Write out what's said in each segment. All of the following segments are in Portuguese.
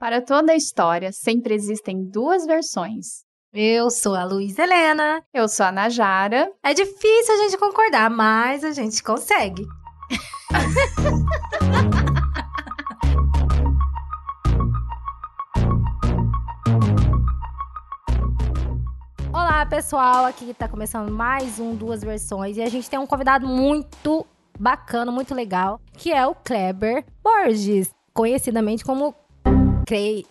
Para toda a história, sempre existem duas versões. Eu sou a Luísa Helena. Eu sou a Najara. É difícil a gente concordar, mas a gente consegue. Olá, pessoal. Aqui tá começando mais um Duas Versões e a gente tem um convidado muito bacana, muito legal, que é o Kleber Borges, conhecidamente como Cray...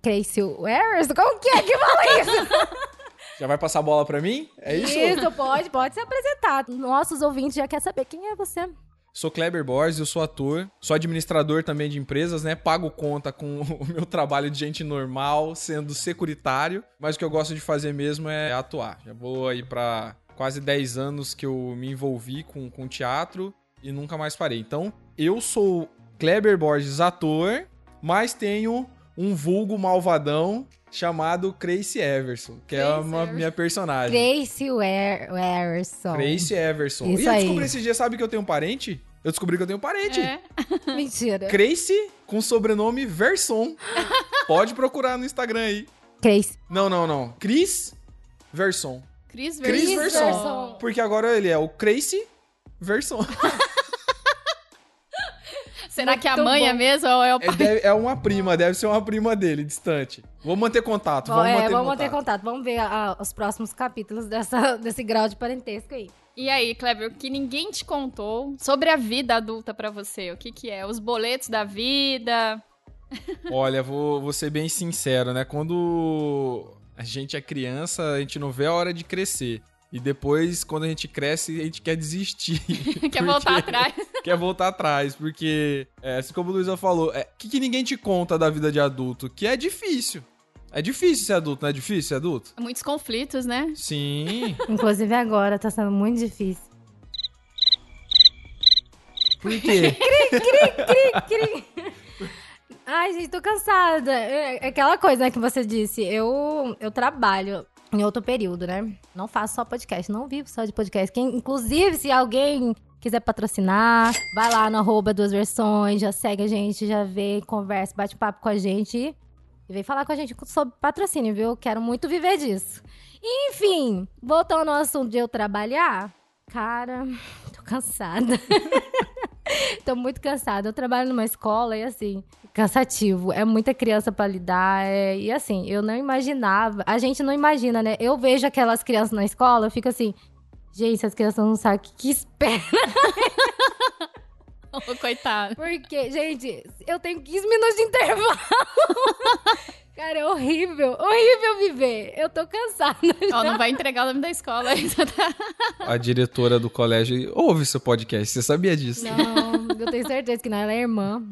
Crazy Wares? Como que é que fala isso? Já vai passar a bola pra mim? É isso? Isso, pode, pode se apresentar. Nossos ouvintes já querem saber quem é você. Sou Kleber Borges, eu sou ator, sou administrador também de empresas, né? Pago conta com o meu trabalho de gente normal, sendo securitário, mas o que eu gosto de fazer mesmo é atuar. Já vou aí pra quase 10 anos que eu me envolvi com, com teatro e nunca mais parei. Então, eu sou Kleber Borges, ator, mas tenho um vulgo malvadão chamado Crazy Everson, que é uma Everson. minha personagem. Grace Wer- Werson. Crazy Everson. Isso e eu aí. descobri esse dia, sabe que eu tenho um parente? Eu descobri que eu tenho um parente. É. Mentira. Crazy com sobrenome Verson. Pode procurar no Instagram aí. Grace. Não, não, não. Cris Verson. Cris Cris Verson. Verson. Porque agora ele é o Crazy Verson. Será que é a Muito mãe é bom. mesmo ou é o É, pai? deve- é uma prima, deve ser uma prima dele, distante. Vou manter contato, Bom, vamos é, manter vamos contato. manter contato. Vamos ver a- os próximos capítulos dessa, desse grau de parentesco aí. E aí, Kleber, o que ninguém te contou sobre a vida adulta pra você? O que que é? Os boletos da vida? Olha, vou, vou ser bem sincero, né? Quando a gente é criança, a gente não vê a hora de crescer. E depois, quando a gente cresce, a gente quer desistir. Quer Porque- voltar atrás? Quer voltar atrás, porque, é, assim como o Luísa falou, é, o que, que ninguém te conta da vida de adulto? Que é difícil. É difícil ser adulto, não é difícil ser adulto? Muitos conflitos, né? Sim. Inclusive agora tá sendo muito difícil. Por quê? Ai, gente, tô cansada. É é aquela coisa, né, que você disse. Eu, eu trabalho em outro período, né? Não faço só podcast, não vivo só de podcast. Quem, inclusive, se alguém quiser patrocinar, vai lá no arroba duas versões, já segue a gente, já vê, conversa, bate papo com a gente. E vem falar com a gente sobre patrocínio, viu? Quero muito viver disso. Enfim, voltando ao assunto de eu trabalhar, cara, tô cansada. tô muito cansada. Eu trabalho numa escola e assim, cansativo. É muita criança pra lidar. é- E assim, eu não imaginava. A gente não imagina, né? Eu vejo aquelas crianças na escola, eu fico assim. Gente, as crianças não sabem o que, que espera. Ô, coitado. Porque, gente, eu tenho 15 minutos de intervalo. Cara, é horrível. Horrível viver. Eu tô cansada. Ó, não vai entregar o nome da escola. A diretora do colégio ouve seu podcast, você sabia disso? Não, eu tenho certeza que não. Ela é irmã.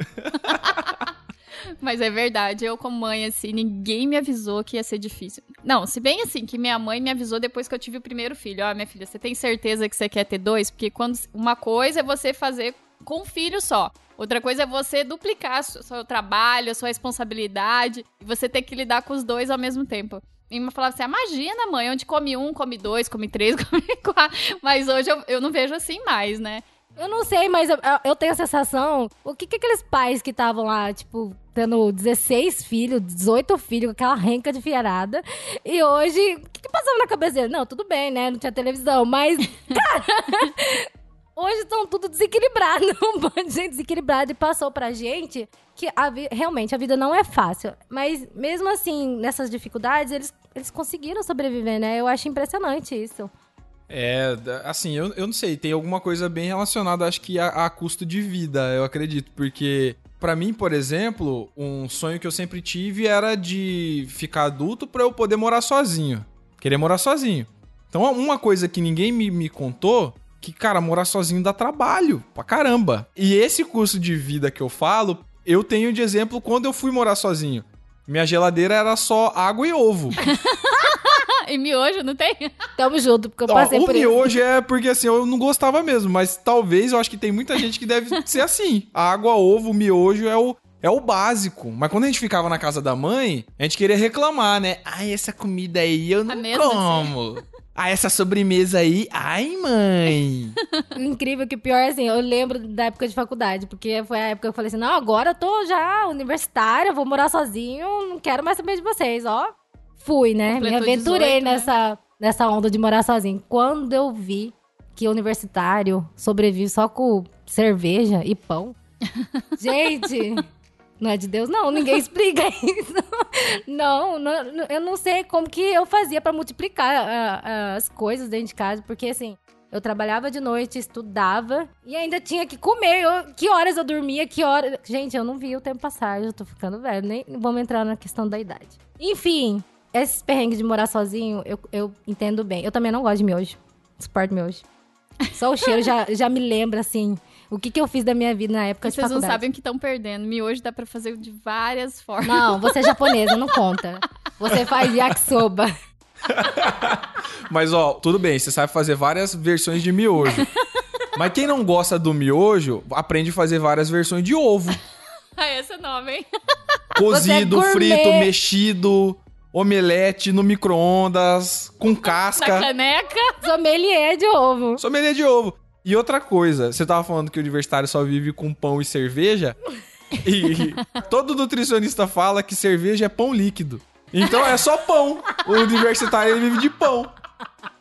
Mas é verdade, eu como mãe, assim, ninguém me avisou que ia ser difícil. Não, se bem assim, que minha mãe me avisou depois que eu tive o primeiro filho. Ó, minha filha, você tem certeza que você quer ter dois? Porque quando uma coisa é você fazer com um filho só. Outra coisa é você duplicar seu trabalho, sua responsabilidade, e você ter que lidar com os dois ao mesmo tempo. E me falava assim: imagina, mãe, onde come um, come dois, come três, come quatro. Mas hoje eu, eu não vejo assim mais, né? Eu não sei, mas eu, eu tenho a sensação. O que, que aqueles pais que estavam lá, tipo, tendo 16 filhos, 18 filhos, aquela renca de fiarada, e hoje. O que, que passava na cabeça dele? Não, tudo bem, né? Não tinha televisão, mas. Cara. Hoje estão tudo desequilibrado, um monte de gente desequilibrada e passou pra gente que a realmente a vida não é fácil. Mas mesmo assim, nessas dificuldades, eles, eles conseguiram sobreviver, né? Eu acho impressionante isso. É, assim, eu, eu não sei, tem alguma coisa bem relacionada, acho que a, a custo de vida, eu acredito, porque pra mim, por exemplo, um sonho que eu sempre tive era de ficar adulto pra eu poder morar sozinho, querer morar sozinho. Então, uma coisa que ninguém me, me contou, que, cara, morar sozinho dá trabalho pra caramba. E esse custo de vida que eu falo, eu tenho de exemplo quando eu fui morar sozinho. Minha geladeira era só água e ovo. e miojo, não tem? Tamo junto, porque eu Ó, passei o por isso. miojo é porque assim, eu não gostava mesmo, mas talvez eu acho que tem muita gente que deve ser assim. A água, ovo, miojo é o, é o básico. Mas quando a gente ficava na casa da mãe, a gente queria reclamar, né? Ai, essa comida aí eu não como. Ah, essa sobremesa aí. Ai, mãe. Incrível que pior, assim, eu lembro da época de faculdade, porque foi a época que eu falei assim, não, agora eu tô já universitária, vou morar sozinho, não quero mais saber de vocês, ó. Fui, né? Completou Me aventurei 18, né? nessa, nessa onda de morar sozinho. Quando eu vi que universitário sobrevive só com cerveja e pão. Gente, não é de Deus, não. Ninguém explica isso. Não, não, eu não sei como que eu fazia pra multiplicar ah, ah, as coisas dentro de casa, porque assim. Eu trabalhava de noite, estudava e ainda tinha que comer. Eu- que horas eu dormia, que horas. Gente, eu não vi o tempo passar, eu tô ficando velho. Nem vamos entrar na questão da idade. Enfim, esses perrengues de morar sozinho, eu, eu entendo bem. Eu também não gosto de miojo. Suporto miojo. Só o cheiro já, já me lembra, assim, o que, que eu fiz da minha vida na época de Vocês não faculdade. sabem o que estão perdendo. Miojo dá pra fazer de várias formas. Não, você é japonesa, não conta. Você faz yakisoba. Mas, ó, tudo bem, você sabe fazer várias versões de miojo. Mas quem não gosta do miojo, aprende a fazer várias versões de ovo. Ah, esse é nome, hein? Cozido, gourmet. frito, mexido, omelete no micro-ondas, com Na casca. caneca. Sommelier de ovo. Sommelier de ovo. E outra coisa, você tava falando que o universitário só vive com pão e cerveja. E todo nutricionista fala que cerveja é pão líquido. Então é só pão. O universitário ele vive de pão.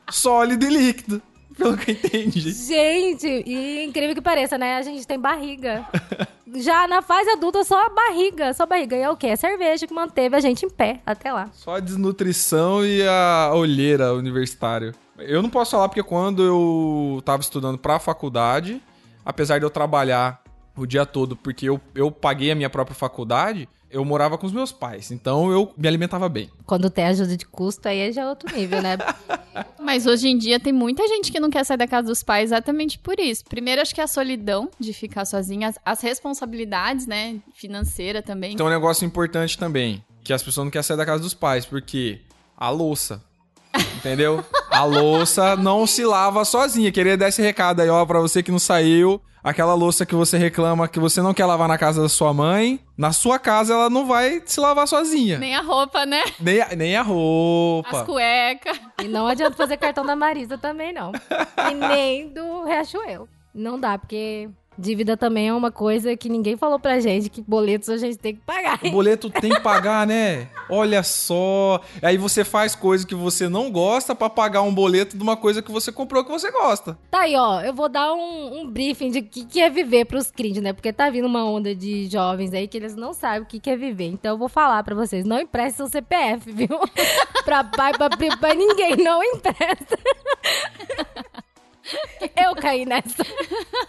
Sólido e líquido. Pelo que eu entendi. Gente, e incrível que pareça, né? A gente tem barriga. Já na fase adulta, só a barriga. Só a barriga. E é o quê? É cerveja que manteve a gente em pé até lá. Só a desnutrição e a olheira universitário. Eu não posso falar porque quando eu tava estudando pra faculdade, apesar de eu trabalhar o dia todo porque eu, eu paguei a minha própria faculdade, eu morava com os meus pais. Então eu me alimentava bem. Quando tem ajuda de custo, aí já é outro nível, né? Mas hoje em dia tem muita gente que não quer sair da casa dos pais exatamente por isso. Primeiro, acho que é a solidão de ficar sozinha, as, as responsabilidades, né, financeira também. Tem um negócio importante também, que as pessoas não querem sair da casa dos pais, porque a louça. Entendeu? A louça não se lava sozinha. Queria dar esse recado aí, ó, pra você que não saiu. Aquela louça que você reclama que você não quer lavar na casa da sua mãe, na sua casa ela não vai se lavar sozinha. Nem, Nem a roupa, né? a, nem a As roupa. cuecas. E não adianta fazer cartão da Marisa também, não. E nem do Riachuelo. Não dá, porque dívida também é uma coisa que ninguém falou pra gente, que boletos a gente tem que pagar. O boleto tem que pagar, né? Olha só. Aí você faz coisa que você não gosta pra pagar um boleto de uma coisa que você comprou que você gosta. Tá aí, ó. Eu vou dar um, um briefing de o que, que é viver pros cringe, né? Porque tá vindo uma onda de jovens aí que eles não sabem o que, que é viver. Então eu vou falar pra vocês: não empreste seu CPF, viu? pra pai, pra pra ninguém. Não empresta. eu caí nessa.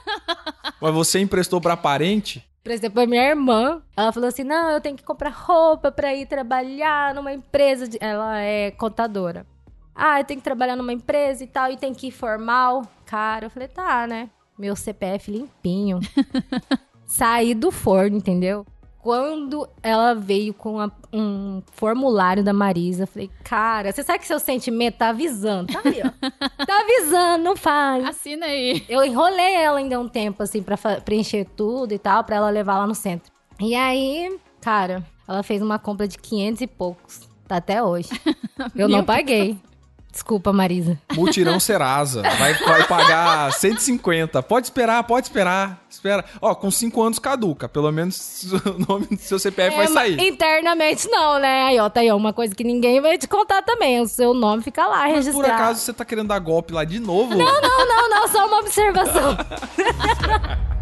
Mas você emprestou pra parente? Por exemplo, a minha irmã, ela falou assim: não, eu tenho que comprar roupa pra ir trabalhar numa empresa. De... Ela é contadora. Ah, eu tenho que trabalhar numa empresa e tal, e tem que ir formal. Cara, eu falei: tá, né? Meu CPF limpinho. Saí do forno, entendeu? Quando ela veio com a- um formulário da Marisa, falei, cara, você sabe que seu sentimento tá avisando? Tá aí, ó. Tá avisando, não faz. Assina aí. Eu enrolei ela ainda um tempo, assim, pra preencher tudo e tal, pra ela levar lá no centro. E aí, cara, ela fez uma compra de 500 e poucos. Tá até hoje. Eu não paguei. Desculpa, Marisa. Mutirão Serasa. Vai, vai pagar 150. Pode esperar, pode esperar. Espera. Ó, com 5 anos caduca. Pelo menos o nome do seu CPF vai É, mas sair. Internamente não, né? Aí, ó, tá aí, ó, uma coisa que ninguém vai te contar também. O seu nome fica lá Mas registrado. por acaso você tá querendo dar golpe lá de novo? Não, não, não, só uma observação.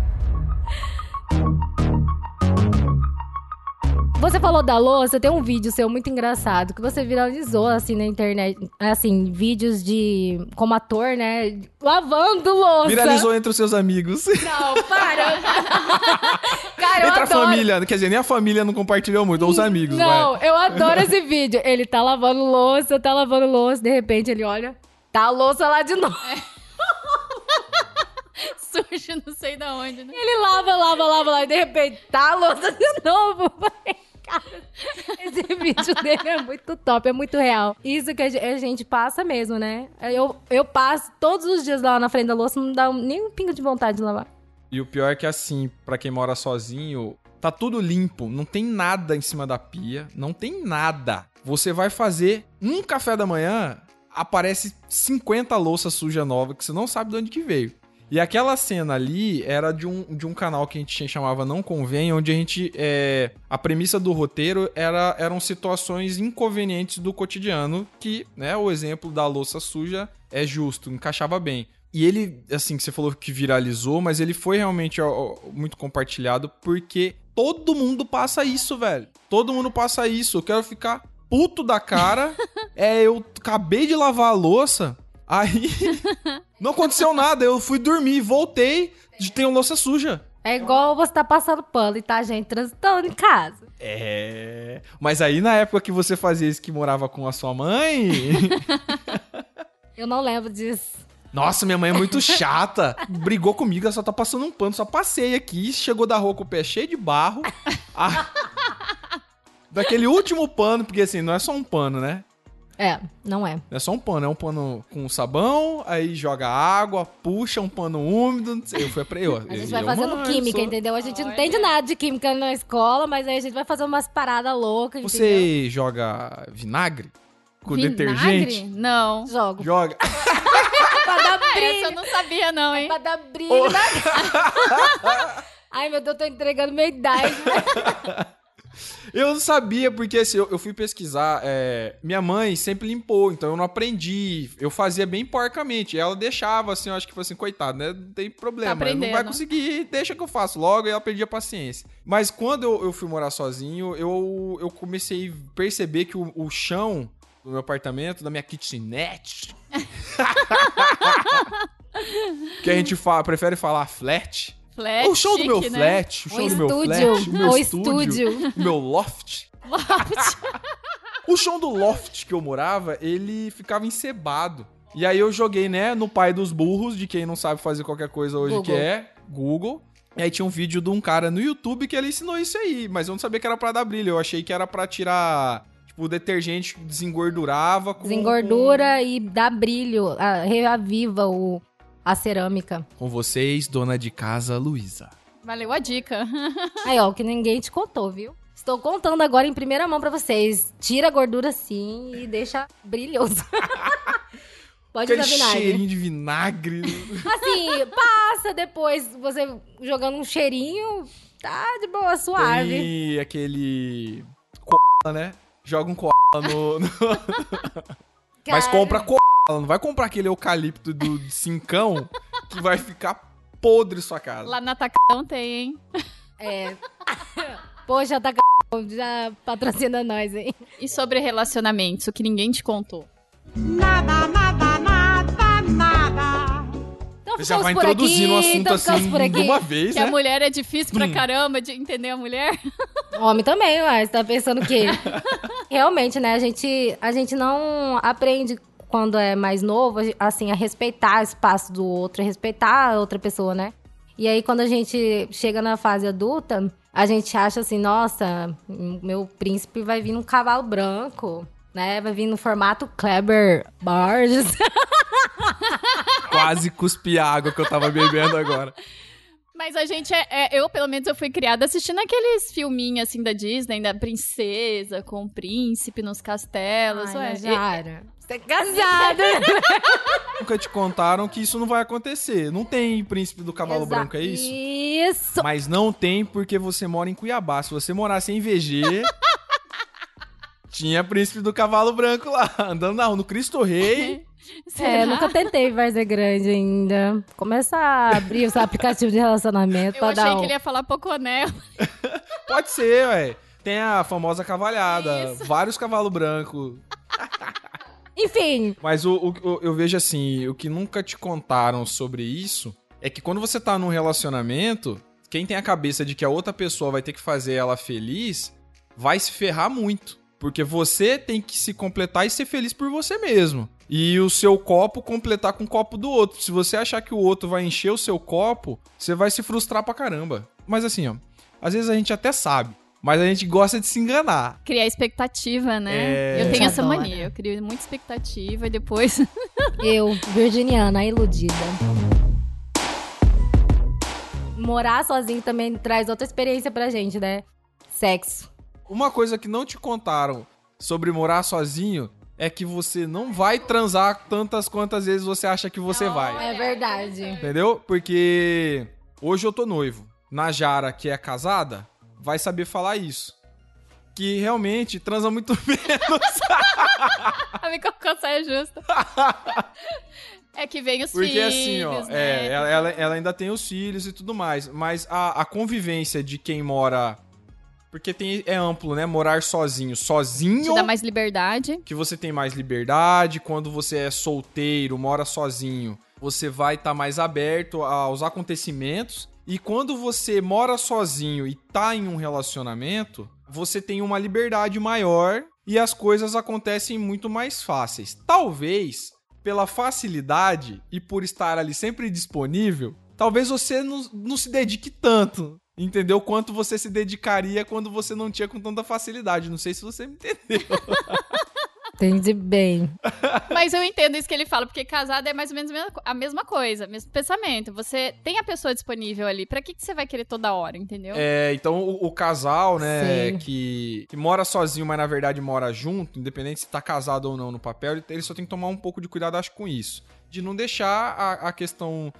Você falou da louça, tem um vídeo seu muito engraçado que você viralizou assim na internet, assim, vídeos de como ator, né, lavando louça. Viralizou entre os seus amigos. Não, para. Cara, eu Entre a adoro. família. Quer dizer, nem a família não compartilhou muito, ou os amigos, Não, vai. eu adoro esse vídeo. Ele tá lavando louça, tá lavando louça, de repente ele olha, tá a louça lá de novo. Surge não sei da onde, né? Ele lava, lava, lava lá e de repente tá a louça de novo. Falei, Esse vídeo dele é muito top, é muito real. Isso que a ge- a gente passa mesmo, né? Eu, eu passo todos os dias lá na frente da louça, não dá nem um pingo de vontade de lavar. E o pior é que assim, pra quem mora sozinho, tá tudo limpo, não tem nada em cima da pia, não tem nada. Você vai fazer um café da manhã, aparece 50 louças suja nova que você não sabe de onde que veio. E aquela cena ali era de um, de um canal que a gente chamava Não Convém, onde a gente. É, a premissa do roteiro era, eram situações inconvenientes do cotidiano, que, né, o exemplo da louça suja é justo, encaixava bem. E ele, assim, você falou que viralizou, mas ele foi realmente ó, muito compartilhado porque todo mundo passa isso, velho. Todo mundo passa isso. Eu quero ficar puto da cara. é, eu acabei de lavar a louça, aí não aconteceu nada. Eu fui dormir, voltei, tem uma louça suja. É igual você tá passando pano e tá gente transitando em casa. É. Mas aí na época que você fazia isso que morava com a sua mãe. eu não lembro disso. Nossa, minha mãe é muito chata. Brigou comigo, ela só tá passando um pano. Só passei aqui, chegou da rua com o pé cheio de barro. Ah, daquele último pano, porque assim, não é só um pano, né? É, não é. Não é só um pano, é um pano com sabão, aí joga água, puxa um pano úmido. Eu fui pra eu. A gente vai fazendo química, sou... entendeu? A gente Olha. não entende nada de química na escola, mas aí a gente vai fazer umas paradas loucas. Você entendeu? joga vinagre? Com vinagre? detergente? Não. Jogo. Joga. pra dar brilho. Essa eu não sabia, não, hein? É pra dar brilho oh. na Ai, meu Deus, tô entregando minha idade. Eu não sabia, porque assim, eu, eu fui pesquisar. É, minha mãe sempre limpou, então eu não aprendi. Eu fazia bem porcamente. Ela deixava, assim, eu acho que foi assim, coitado, né? Não tem problema. Tá não vai conseguir, deixa que eu faço logo. E ela perdia a paciência. Mas quando eu, eu, fui morar sozinho, eu, eu comecei a perceber que o, o chão do meu apartamento, da minha kitchenette. que a gente fala, prefere falar flat. Flat, o show do meu né? flat, o show o do meu flat, o meu o estúdio, estúdio. o meu loft. Loft. o chão do loft que eu morava, ele ficava encebado. E aí eu joguei, né, no pai dos burros, de quem não sabe fazer qualquer coisa hoje, Google. que é Google. E aí tinha um vídeo de um cara no YouTube que ele ensinou isso aí, mas eu não sabia que era pra dar brilho, eu achei que era pra tirar Tipo, o detergente desengordurava. Com, Desengordura com... e dá brilho, reaviva o, a cerâmica. Com vocês, dona de casa, Luísa. Valeu a dica. Aí, ó, que ninguém te contou, viu? Estou contando agora em primeira mão para vocês. Tira a gordura sim e deixa brilhoso. Pode Aquele usar vinagre. cheirinho de vinagre. Assim, passa depois você jogando um cheirinho, tá de boa, suave. E aquele... C... né? joga um cola no. no... Mas compra cola, não vai comprar aquele eucalipto do cincão que vai ficar podre sua casa. Lá na Tacão tem, hein? É. Poxa, Tacão já patrocina nós, hein? E sobre relacionamentos, o que ninguém te contou? Nada, nada, nada, nada. Então, já vai introduzindo o assunto então, assim de uma vez, que né? a mulher é difícil pra hum. caramba de entender a mulher. Homem também, mas tá pensando que realmente, né, a gente a gente não aprende quando é mais novo, assim, a respeitar o espaço do outro, a respeitar a outra pessoa, né? E aí quando a gente chega na fase adulta, a gente acha assim, nossa, meu príncipe vai vir num cavalo branco, né? Vai vir no formato Kleber Bars. Quase cuspi a água que eu tava bebendo agora. Mas a gente é, é, Eu, pelo menos, eu fui criada assistindo aqueles filminhos assim da Disney, da princesa com o príncipe nos castelos. Ai, ué. Você é casada! Nunca te contaram que isso não vai acontecer. Não tem príncipe do cavalo Exa branco, é isso? Isso! Mas não tem porque você mora em Cuiabá. Se você morasse em VG. tinha príncipe do cavalo branco lá, andando na rua, no Cristo Rei. É, nunca tentei Várzea Grande ainda. Começa a abrir os aplicativos de relacionamento Eu achei um... que ele ia falar Poconel. Pode ser, ué. Tem a famosa cavalhada. Isso. Vários cavalos brancos. Enfim. Mas o, o, eu vejo assim, o que nunca te contaram sobre isso é que quando você tá num relacionamento, quem tem a cabeça de que a outra pessoa vai ter que fazer ela feliz, vai se ferrar muito. Porque você tem que se completar e ser feliz por você mesmo. E o seu copo completar com o copo do outro. Se você achar que o outro vai encher o seu copo, você vai se frustrar pra caramba. Mas assim, ó, às vezes a gente até sabe. Mas a gente gosta de se enganar. Criar expectativa, né? É... Eu tenho essa adora. mania. Eu crio muita expectativa e depois. eu, virginiana, iludida. Morar sozinho também traz outra experiência pra gente, né? Sexo. Uma coisa que não te contaram sobre morar sozinho é que você não vai transar tantas quantas vezes você acha que você vai. É verdade. Entendeu? Porque hoje eu tô noivo. Na Jara, que é casada, vai saber falar isso. Que realmente transa muito menos. A minha colocação é justa. É que vem os Porque filhos, assim, ó, né? é, ela, ela- ainda tem os filhos e tudo mais. Mas a, a convivência de quem mora. Porque tem, é amplo, né? Morar sozinho. Sozinho. Te dá mais liberdade. que você tem mais liberdade, quando você é solteiro, mora sozinho, você vai estar mais aberto aos acontecimentos. E quando você mora sozinho e tá em um relacionamento, você tem uma liberdade maior e as coisas acontecem muito mais fáceis. Talvez pela facilidade e por estar ali sempre disponível, talvez você não, não se dedique tanto. Entendeu? Quanto você se dedicaria quando você não tinha com tanta facilidade. Não sei se você me entendeu. Entendi bem. Mas eu entendo isso que ele fala, porque casado é mais ou menos a mesma coisa, mesmo pensamento. Você tem a pessoa disponível ali. Pra que, que você vai querer toda hora, entendeu? É, então o, o casal, né, que, que mora sozinho, mas na verdade mora junto, independente se tá casado ou não no papel, ele, só tem que tomar um pouco de cuidado, acho, com isso. De não deixar a, a questão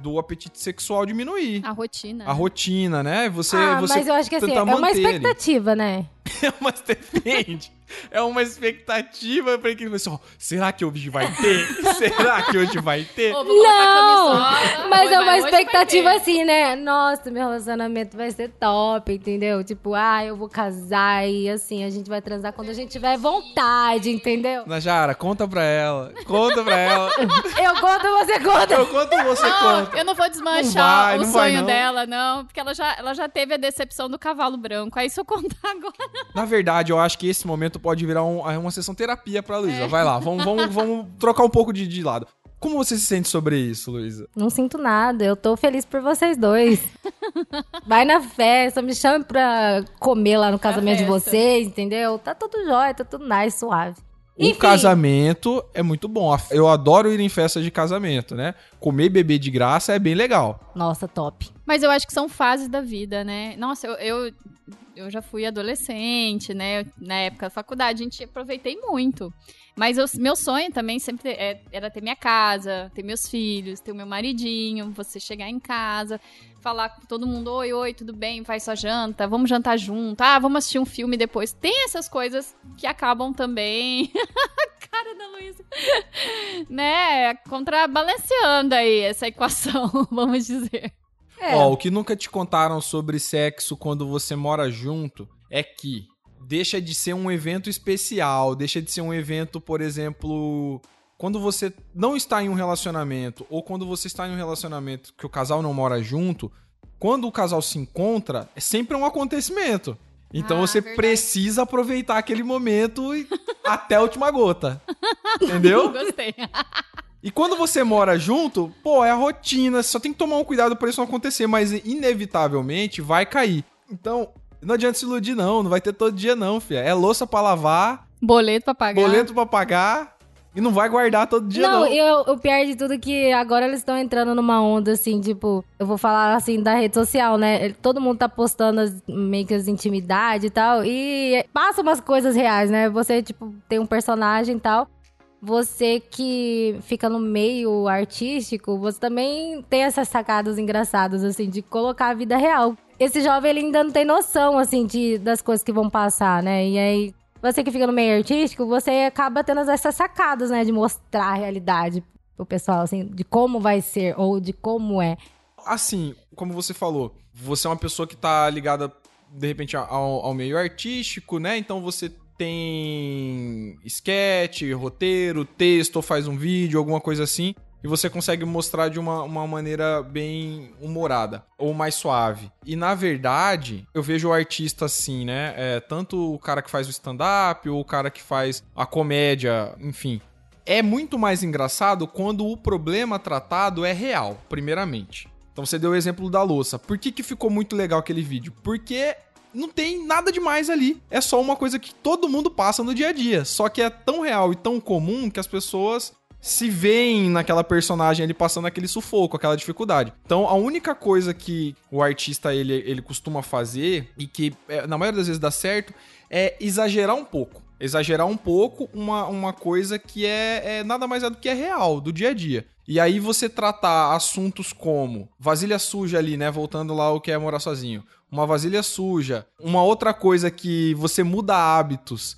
do apetite sexual diminuir. A rotina. A rotina, né? Você, ah, você mas eu acho que assim, é uma manter ele. expectativa, né? É uma depende. É uma expectativa pra que você, ó, será que hoje vai ter? será que hoje vai ter? Ô, Não! Mas é uma vai- vai expectativa assim, né? Nossa, meu relacionamento vai ser top, entendeu? Tipo, ah, eu vou casar e assim, a gente vai transar quando a gente tiver vontade, entendeu? Najara, conta pra ela. Conta pra ela. Eu conto, você conta. Eu conto, você Não, conta. eu não vou desmanchar Não vai, o não vai, sonho não. dela, não. Porque ela já, ela já teve a decepção do cavalo branco. Aí se eu contar agora. Na verdade, eu acho que esse momento pode virar um- uma sessão terapia pra Luísa. Vai lá, vamos, vamos, vamos trocar um pouco de, de lado. Como você se sente sobre isso, Luísa? Não sinto nada, eu tô feliz por vocês dois. Vai na festa, me chame pra comer lá no casamento de vocês, entendeu? Tá tudo jóia, tá tudo nice, suave. O Enfim. casamento é muito bom. Eu adoro ir em festa de casamento, né? Comer e beber de graça é bem legal. Nossa, top. Mas eu acho que são fases da vida, né? Nossa, eu, eu, eu já fui adolescente, né? Na época da faculdade, a gente aproveitei muito. Mas eu- meu sonho também sempre é- era ter minha casa, ter meus filhos, ter o meu maridinho, você chegar em casa, falar com todo mundo, oi, oi, tudo bem, faz sua janta, vamos jantar junto, ah, vamos assistir um filme depois. Tem essas coisas que acabam também. Cara da Luísa. né? Contrabalanceando aí essa equação, vamos dizer. É, Ó, o que nunca te contaram sobre sexo quando você mora junto é que deixa de ser um evento especial, deixa de ser um evento, por exemplo, quando você não está em um relacionamento ou quando você está em um relacionamento que o casal não mora junto, quando o casal se encontra, é sempre um acontecimento. Então Ah, você verdade. precisa aproveitar aquele momento até a última gota. Entendeu? Gostei. E quando você mora junto, pô, é a rotina, você só tem que tomar um cuidado pra isso não acontecer, mas inevitavelmente vai cair. Então, não adianta se iludir não, não vai ter todo dia não, filha. É louça pra lavar, Boleto pra pagar. boleto pra pagar e não vai guardar todo dia não. Não, e o, o pior de tudo é que agora eles estão entrando numa onda, assim, tipo, eu vou falar assim da rede social, né? Todo mundo tá postando as, meio que as intimidades e tal. E passa umas coisas reais, né? Você, tipo, tem um personagem e tal. Você que fica no meio artístico, você também tem essas sacadas engraçadas, assim, de colocar a vida real. Esse jovem, ele ainda não tem noção, assim, de, das coisas que vão passar, né? E aí, você que fica no meio artístico, você acaba tendo essas sacadas, né? De mostrar a realidade pro pessoal, assim, de como vai ser ou de como é. Assim, como você falou, você é uma pessoa que tá ligada, de repente, ao, ao meio artístico, né? Então você tem sketch, roteiro, texto, ou faz um vídeo, alguma coisa assim, e você consegue mostrar de uma, uma maneira bem humorada ou mais suave. E na verdade, eu vejo o artista assim, né? É, tanto o cara que faz o stand-up, ou o cara que faz a comédia, enfim. É muito mais engraçado quando o problema tratado é real, primeiramente. Então você deu o exemplo da louça. Por que, que ficou muito legal aquele vídeo? Porque não tem nada demais ali. É só uma coisa que todo mundo passa no dia a dia. Só que é tão real e tão comum que as pessoas se veem naquela personagem ali passando aquele sufoco, aquela dificuldade. Então a única coisa que o artista ele, ele costuma fazer e que é, na maioria das vezes dá certo é exagerar um pouco. exagerar um pouco uma, uma coisa que é, é nada mais é do que é real, do dia a dia. E aí você tratar assuntos como vasilha suja ali, né? Voltando lá o que é morar sozinho. Uma vasilha suja. Uma outra coisa que você muda hábitos.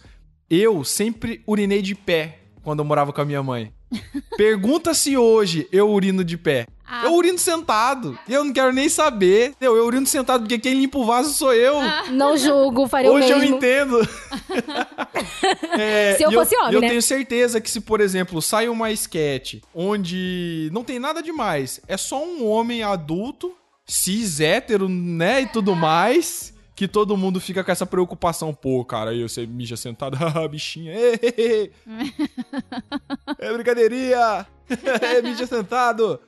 Eu sempre urinei de pé quando eu morava com a minha mãe. Pergunta se hoje eu urino de pé. Ah. Eu urino sentado. Eu não quero nem saber. Eu, eu urino sentado porque quem limpa o vaso sou eu. Não julgo, faria o Hoje eu mesmo. entendo. É, Se eu fosse e homem, eu né? tenho certeza que se, por exemplo, sai uma sketch onde não tem nada demais, é só um homem adulto, cis, hétero, né, e tudo mais, que todo mundo fica com essa preocupação. Pô, cara, aí você mija sentado, haha, bichinha, ê, ê, ê. é brincadeirinha, é mija sentado.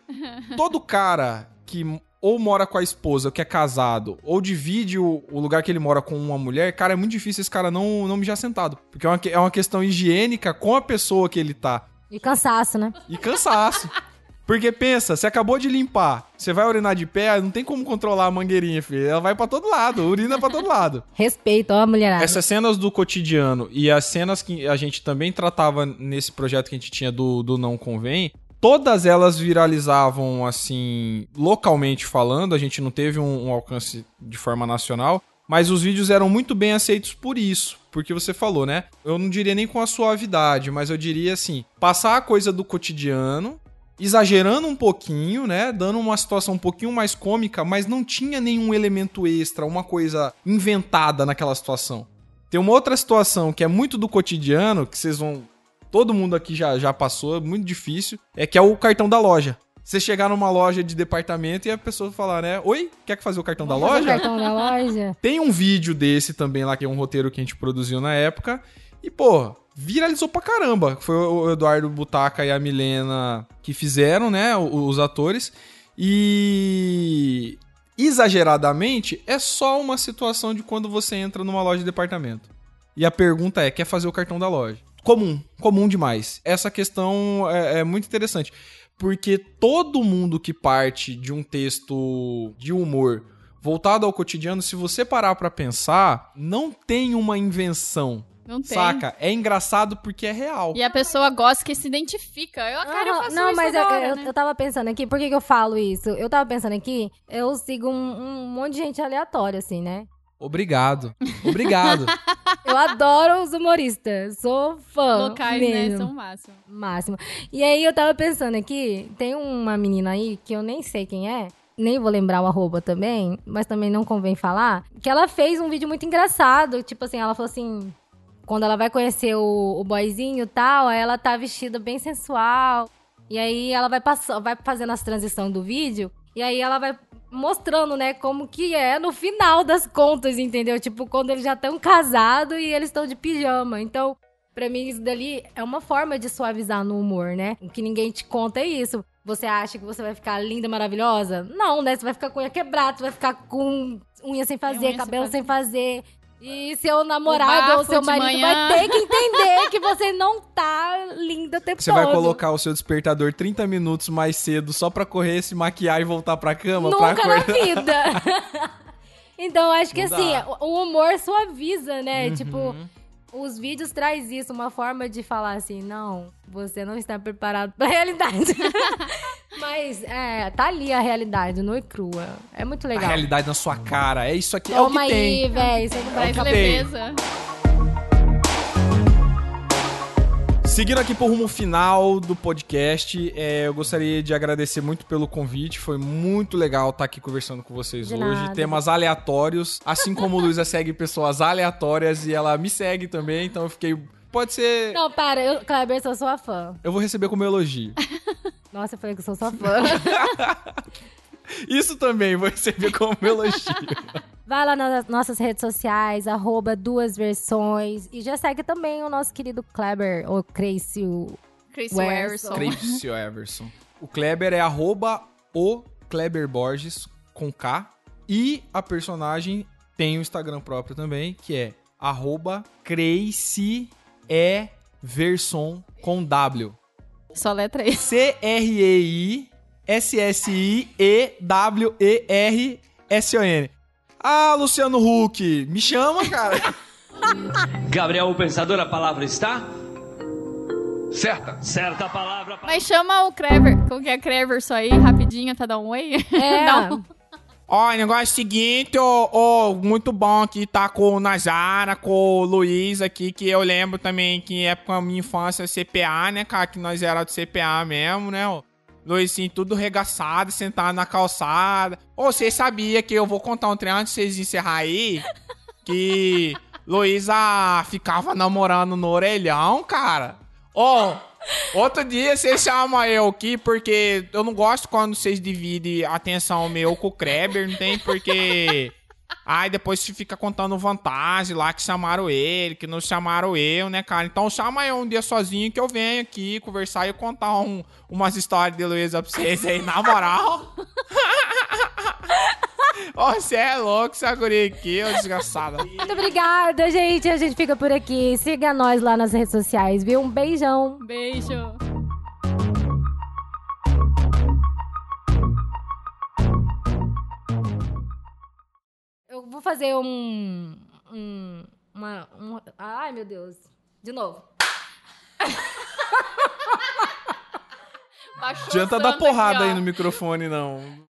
Todo cara que ou mora com a esposa, que é casado, ou divide o, o lugar que ele mora com uma mulher, cara, é muito difícil esse cara não, não mijar sentado. Porque é uma, é uma questão higiênica com a pessoa que ele tá. E cansaço, né? E cansaço. Porque pensa, você acabou de limpar, você vai urinar de pé, não tem como controlar a mangueirinha, filho. Ela vai pra todo lado, urina pra todo lado. Respeito, ó, mulherada. Essas cenas do cotidiano e as cenas que a gente também tratava nesse projeto que a gente tinha do, do Não Convém, todas elas viralizavam, assim, localmente falando, a gente não teve um, um alcance de forma nacional, mas os vídeos eram muito bem aceitos por isso. Porque você falou, né? Eu não diria nem com a suavidade, mas eu diria assim: passar a coisa do cotidiano, exagerando um pouquinho, né? Dando uma situação um pouquinho mais cômica, mas não tinha nenhum elemento extra, uma coisa inventada naquela situação. Tem uma outra situação que é muito do cotidiano, que vocês vão. Todo mundo aqui já, já passou, é muito difícil, é que é o cartão da loja. Você chegar numa loja de departamento e a pessoa falar, né? Oi, quer que fazer o cartão da loja? cartão da loja. Tem um vídeo desse também lá, que é um roteiro que a gente produziu na época. E, pô, viralizou pra caramba. Foi o Eduardo Butaca e a Milena que fizeram, né? Os atores. E. Exageradamente, é só uma situação de quando você entra numa loja de departamento. E a pergunta é: quer fazer o cartão da loja? Comum, comum demais. Essa questão é, é muito interessante. Porque todo mundo que parte de um texto de humor voltado ao cotidiano, se você parar pra pensar, não tem uma invenção. Não tem. Saca? É engraçado porque é real. E a pessoa gosta que se identifica. Eu, ah, cara, eu faço não, isso mas eu- agora, eu, né? eu tava pensando aqui, por que, que eu falo isso? Eu tava pensando aqui, eu sigo um, um monte de gente aleatória, assim, né? Obrigado. Obrigado. Eu adoro os humoristas, sou fã. Locais, né, mesmo. são máximo. Máximo. E aí eu tava pensando aqui, tem uma menina aí que eu nem sei quem é, nem vou lembrar o arroba também, mas também não convém falar, que ela fez um vídeo muito engraçado, tipo assim, ela falou assim, quando ela vai conhecer o, o boyzinho e tal, aí ela tá vestida bem sensual, e aí ela vai passando, vai fazendo as transições do vídeo, e aí ela vai mostrando, né, como que é no final das contas, entendeu? Tipo, quando eles já estão casados e eles estão de pijama. Então, Pra mim, isso dali é uma forma de suavizar no humor, né? O que ninguém te conta é isso. Você acha que você vai ficar linda, maravilhosa? Não, né? Você vai ficar com unha quebrada, você vai ficar com unha sem fazer, unha sem cabelo fazer. sem fazer. E seu namorado ou seu marido manhã. vai ter que entender que você não tá linda o tempo Você todo. vai colocar o seu despertador 30 minutos mais cedo só pra correr, se maquiar e voltar pra cama pra Nunca na acordar. vida. então, acho que Não assim, dá. o o humor suaviza, né? Uhum. Tipo, os vídeos traz isso, uma forma de falar assim, não, você não está preparado pra realidade. Mas, é, tá ali a realidade, nua e crua. É muito A legal. realidade na sua cara. É isso aqui. é o Toma que tem. aí, velho, que ficar... tem. leveza. Seguindo aqui pro rumo final do podcast, é, eu gostaria de agradecer muito pelo convite. Foi muito legal estar aqui conversando com vocês De hoje. nada. Temas aleatórios. Assim como Luísa segue pessoas aleatórias e ela me segue também, então eu fiquei. Pode ser. Não, para, eu, Kleber, sou sua fã. Eu vou receber como elogio. Nossa, eu falei que eu sou sua fã. Isso também vou receber como elogio. Vai lá nas nossas redes sociais, arroba duas versões. E já segue também o nosso querido Kleber, ou o. Werson. Crazy Everson. O Kleber é arroba o Kleber Borges com K. E a personagem tem um Instagram próprio também, que é arroba Crazy E Verson com W. Só letra aí. C-R-E-I S-S-I-E-W-E-R-S-O-N. Ah, Luciano Huck, me chama, cara. Gabriel, o pensador, a palavra está? Certa. Certa a palavra. Mas chama o Crever. Como que é Crever só aí, rapidinho, pra dar um oi? É. Não. Ó, o negócio é o seguinte, ó, ó, muito bom aqui tá com o Najara, com o Luiz aqui, que eu lembro também que época da minha infância CPA, né, cara, que nós era do CPA mesmo, né, ó. Luiz, assim, tudo regaçado, sentado na calçada. Ô, você sabia que eu vou contar um trem antes de vocês encerrar aí? Que Luísa ficava namorando no orelhão, cara. Ô, outro dia vocês chamam eu aqui porque eu não gosto quando vocês dividem a atenção meu com o Kreber, não tem? Porque. Ai, depois você fica contando vantagem lá que chamaram ele, que não chamaram eu, né, cara? Então chama eu um dia sozinho que eu venho aqui conversar e contar um- umas histórias de Luísa pra vocês aí, na moral. Você é louco, essa guria aqui, ô desgraçada. Muito obrigada, gente. A gente fica por aqui. Siga nós lá nas redes sociais, viu? Um beijão. Beijo. Eu vou fazer um. um uma, um- ai, meu Deus. De novo. Baixou Adianta dar aqui, porrada ó. aí no microfone, não.